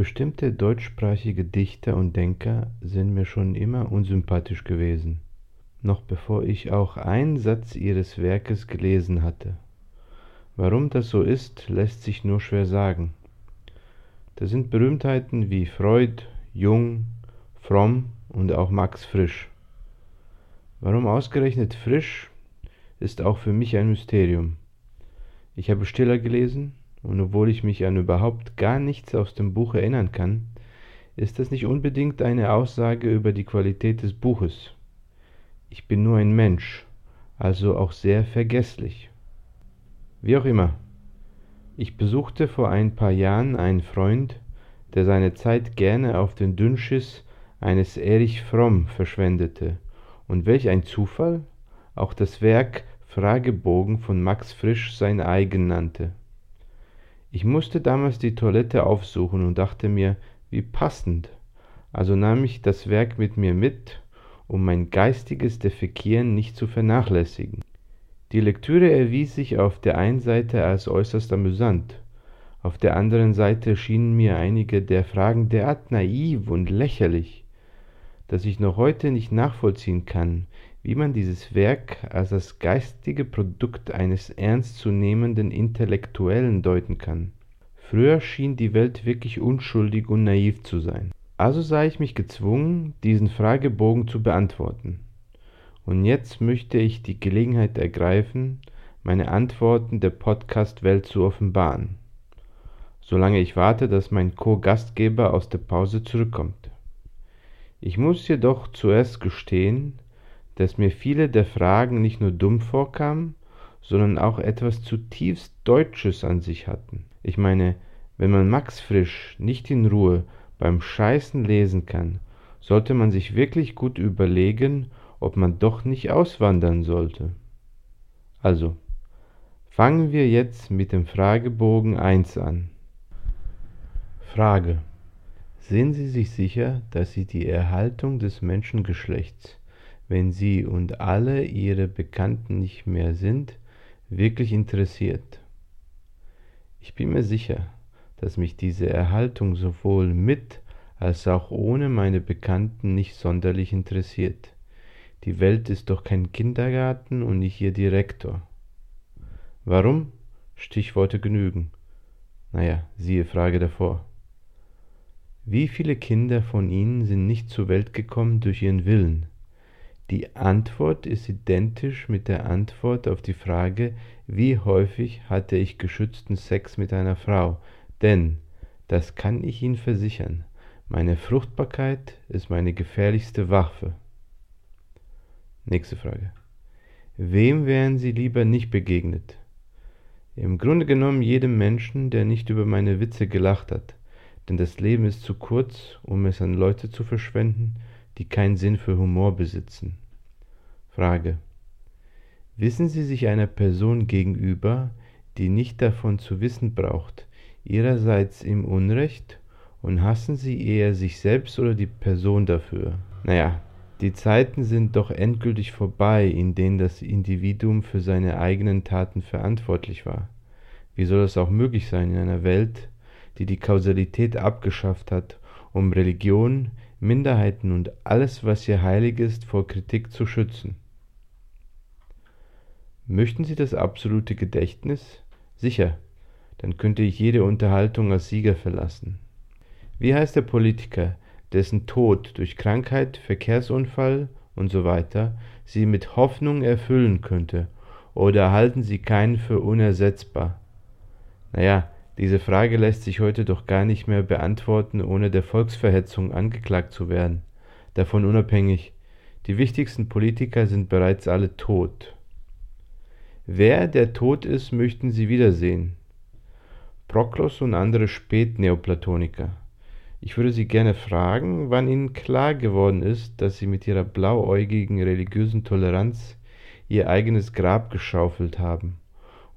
Bestimmte deutschsprachige Dichter und Denker sind mir schon immer unsympathisch gewesen, noch bevor ich auch einen Satz ihres Werkes gelesen hatte. Warum das so ist, lässt sich nur schwer sagen. Da sind Berühmtheiten wie Freud, Jung, Fromm und auch Max Frisch. Warum ausgerechnet Frisch, ist auch für mich ein Mysterium. Ich habe Stiller gelesen, und obwohl ich mich an überhaupt gar nichts aus dem Buch erinnern kann, ist das nicht unbedingt eine Aussage über die Qualität des Buches. Ich bin nur ein Mensch, also auch sehr vergesslich. Wie auch immer. Ich besuchte vor ein paar Jahren einen Freund, der seine Zeit gerne auf den Dünnschiss eines Erich Fromm verschwendete, und welch ein Zufall, auch das Werk Fragebogen von Max Frisch sein eigen nannte. Ich musste damals die Toilette aufsuchen und dachte mir, wie passend. Also nahm ich das Werk mit mir mit, um mein geistiges Defekieren nicht zu vernachlässigen. Die Lektüre erwies sich auf der einen Seite als äußerst amüsant, auf der anderen Seite schienen mir einige der Fragen derart naiv und lächerlich, dass ich noch heute nicht nachvollziehen kann, wie man dieses Werk als das geistige Produkt eines ernstzunehmenden Intellektuellen deuten kann. Früher schien die Welt wirklich unschuldig und naiv zu sein. Also sah ich mich gezwungen, diesen Fragebogen zu beantworten. Und jetzt möchte ich die Gelegenheit ergreifen, meine Antworten der Podcast-Welt zu offenbaren, solange ich warte, dass mein Co-Gastgeber aus der Pause zurückkommt. Ich muss jedoch zuerst gestehen, dass mir viele der Fragen nicht nur dumm vorkamen, sondern auch etwas zutiefst Deutsches an sich hatten. Ich meine, wenn man Max Frisch nicht in Ruhe beim Scheißen lesen kann, sollte man sich wirklich gut überlegen, ob man doch nicht auswandern sollte. Also, fangen wir jetzt mit dem Fragebogen 1 an. Frage. Sind Sie sich sicher, dass Sie die Erhaltung des Menschengeschlechts wenn sie und alle ihre Bekannten nicht mehr sind, wirklich interessiert. Ich bin mir sicher, dass mich diese Erhaltung sowohl mit als auch ohne meine Bekannten nicht sonderlich interessiert. Die Welt ist doch kein Kindergarten und nicht ihr Direktor. Warum? Stichworte genügen. Naja, siehe Frage davor. Wie viele Kinder von ihnen sind nicht zur Welt gekommen durch ihren Willen, die Antwort ist identisch mit der Antwort auf die Frage, wie häufig hatte ich geschützten Sex mit einer Frau, denn, das kann ich Ihnen versichern, meine Fruchtbarkeit ist meine gefährlichste Waffe. Nächste Frage. Wem wären Sie lieber nicht begegnet? Im Grunde genommen jedem Menschen, der nicht über meine Witze gelacht hat, denn das Leben ist zu kurz, um es an Leute zu verschwenden, die keinen Sinn für Humor besitzen. Frage. Wissen Sie sich einer Person gegenüber, die nicht davon zu wissen braucht, ihrerseits im Unrecht und hassen Sie eher sich selbst oder die Person dafür? Naja, die Zeiten sind doch endgültig vorbei, in denen das Individuum für seine eigenen Taten verantwortlich war. Wie soll es auch möglich sein in einer Welt, die die Kausalität abgeschafft hat, um Religion, Minderheiten und alles, was hier heilig ist, vor Kritik zu schützen. Möchten Sie das absolute Gedächtnis? Sicher, dann könnte ich jede Unterhaltung als Sieger verlassen. Wie heißt der Politiker, dessen Tod durch Krankheit, Verkehrsunfall und so Sie mit Hoffnung erfüllen könnte, oder halten Sie keinen für unersetzbar? Naja, diese Frage lässt sich heute doch gar nicht mehr beantworten, ohne der Volksverhetzung angeklagt zu werden. Davon unabhängig, die wichtigsten Politiker sind bereits alle tot. Wer der tot ist, möchten Sie wiedersehen. Proklos und andere Spätneoplatoniker. Ich würde Sie gerne fragen, wann Ihnen klar geworden ist, dass Sie mit Ihrer blauäugigen religiösen Toleranz Ihr eigenes Grab geschaufelt haben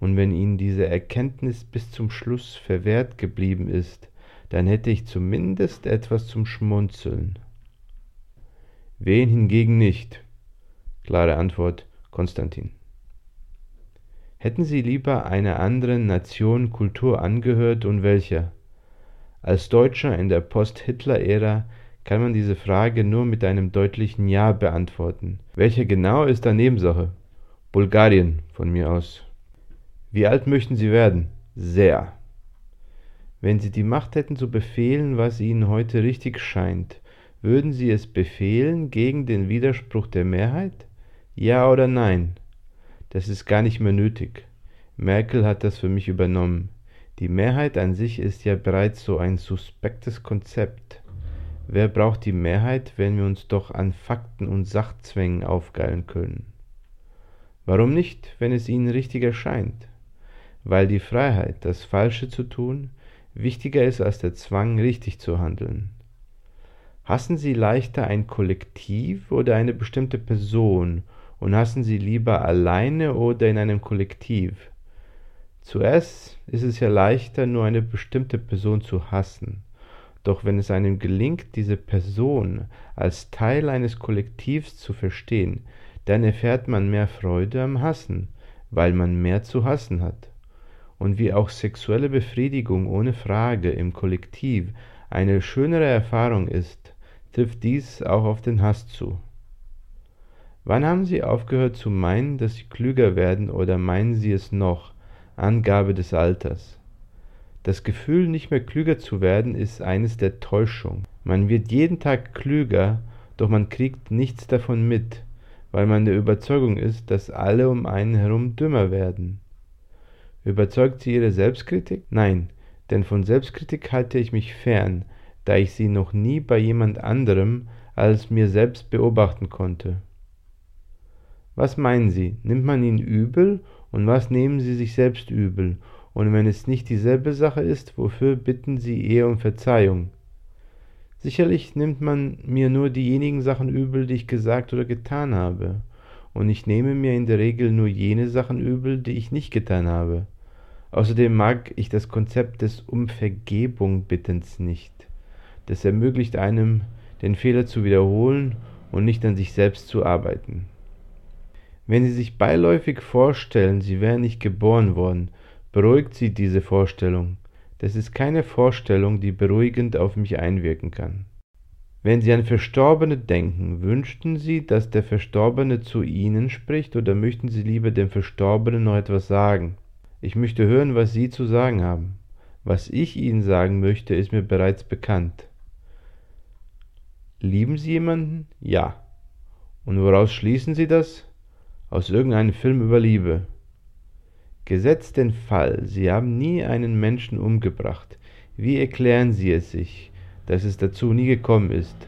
und wenn ihnen diese Erkenntnis bis zum Schluss verwehrt geblieben ist, dann hätte ich zumindest etwas zum Schmunzeln. Wen hingegen nicht? Klare Antwort Konstantin. Hätten Sie lieber einer anderen Nation Kultur angehört und welcher? Als Deutscher in der Post-Hitler-Ära kann man diese Frage nur mit einem deutlichen Ja beantworten. Welcher genau ist da Nebensache? Bulgarien von mir aus. Wie alt möchten Sie werden? Sehr. Wenn Sie die Macht hätten zu befehlen, was Ihnen heute richtig scheint, würden Sie es befehlen gegen den Widerspruch der Mehrheit? Ja oder nein? Das ist gar nicht mehr nötig. Merkel hat das für mich übernommen. Die Mehrheit an sich ist ja bereits so ein suspektes Konzept. Wer braucht die Mehrheit, wenn wir uns doch an Fakten und Sachzwängen aufgeilen können? Warum nicht, wenn es Ihnen richtig erscheint? Weil die Freiheit, das Falsche zu tun, wichtiger ist als der Zwang, richtig zu handeln. Hassen Sie leichter ein Kollektiv oder eine bestimmte Person und hassen Sie lieber alleine oder in einem Kollektiv? Zuerst ist es ja leichter, nur eine bestimmte Person zu hassen. Doch wenn es einem gelingt, diese Person als Teil eines Kollektivs zu verstehen, dann erfährt man mehr Freude am Hassen, weil man mehr zu hassen hat. Und wie auch sexuelle Befriedigung ohne Frage im Kollektiv eine schönere Erfahrung ist, trifft dies auch auf den Hass zu. Wann haben Sie aufgehört zu meinen, dass Sie klüger werden oder meinen Sie es noch? Angabe des Alters. Das Gefühl, nicht mehr klüger zu werden, ist eines der Täuschung. Man wird jeden Tag klüger, doch man kriegt nichts davon mit, weil man der Überzeugung ist, dass alle um einen herum dümmer werden. Überzeugt sie ihre Selbstkritik? Nein, denn von Selbstkritik halte ich mich fern, da ich sie noch nie bei jemand anderem als mir selbst beobachten konnte. Was meinen Sie, nimmt man ihn übel und was nehmen Sie sich selbst übel? Und wenn es nicht dieselbe Sache ist, wofür bitten Sie eher um Verzeihung? Sicherlich nimmt man mir nur diejenigen Sachen übel, die ich gesagt oder getan habe, und ich nehme mir in der Regel nur jene Sachen übel, die ich nicht getan habe. Außerdem mag ich das Konzept des Um Vergebung bittens nicht. Das ermöglicht einem, den Fehler zu wiederholen und nicht an sich selbst zu arbeiten. Wenn Sie sich beiläufig vorstellen, Sie wären nicht geboren worden, beruhigt Sie diese Vorstellung. Das ist keine Vorstellung, die beruhigend auf mich einwirken kann. Wenn Sie an Verstorbene denken, wünschten Sie, dass der Verstorbene zu Ihnen spricht oder möchten Sie lieber dem Verstorbenen noch etwas sagen? Ich möchte hören, was Sie zu sagen haben. Was ich Ihnen sagen möchte, ist mir bereits bekannt. Lieben Sie jemanden? Ja. Und woraus schließen Sie das? Aus irgendeinem Film über Liebe. Gesetzt den Fall, Sie haben nie einen Menschen umgebracht. Wie erklären Sie es sich, dass es dazu nie gekommen ist?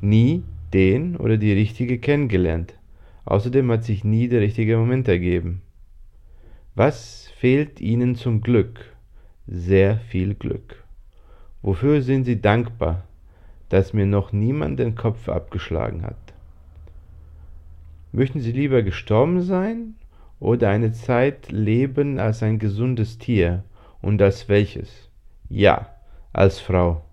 Nie den oder die Richtige kennengelernt. Außerdem hat sich nie der richtige Moment ergeben. Was fehlt Ihnen zum Glück? Sehr viel Glück. Wofür sind Sie dankbar? dass mir noch niemand den Kopf abgeschlagen hat. Möchten Sie lieber gestorben sein oder eine Zeit leben als ein gesundes Tier und als welches? Ja, als Frau.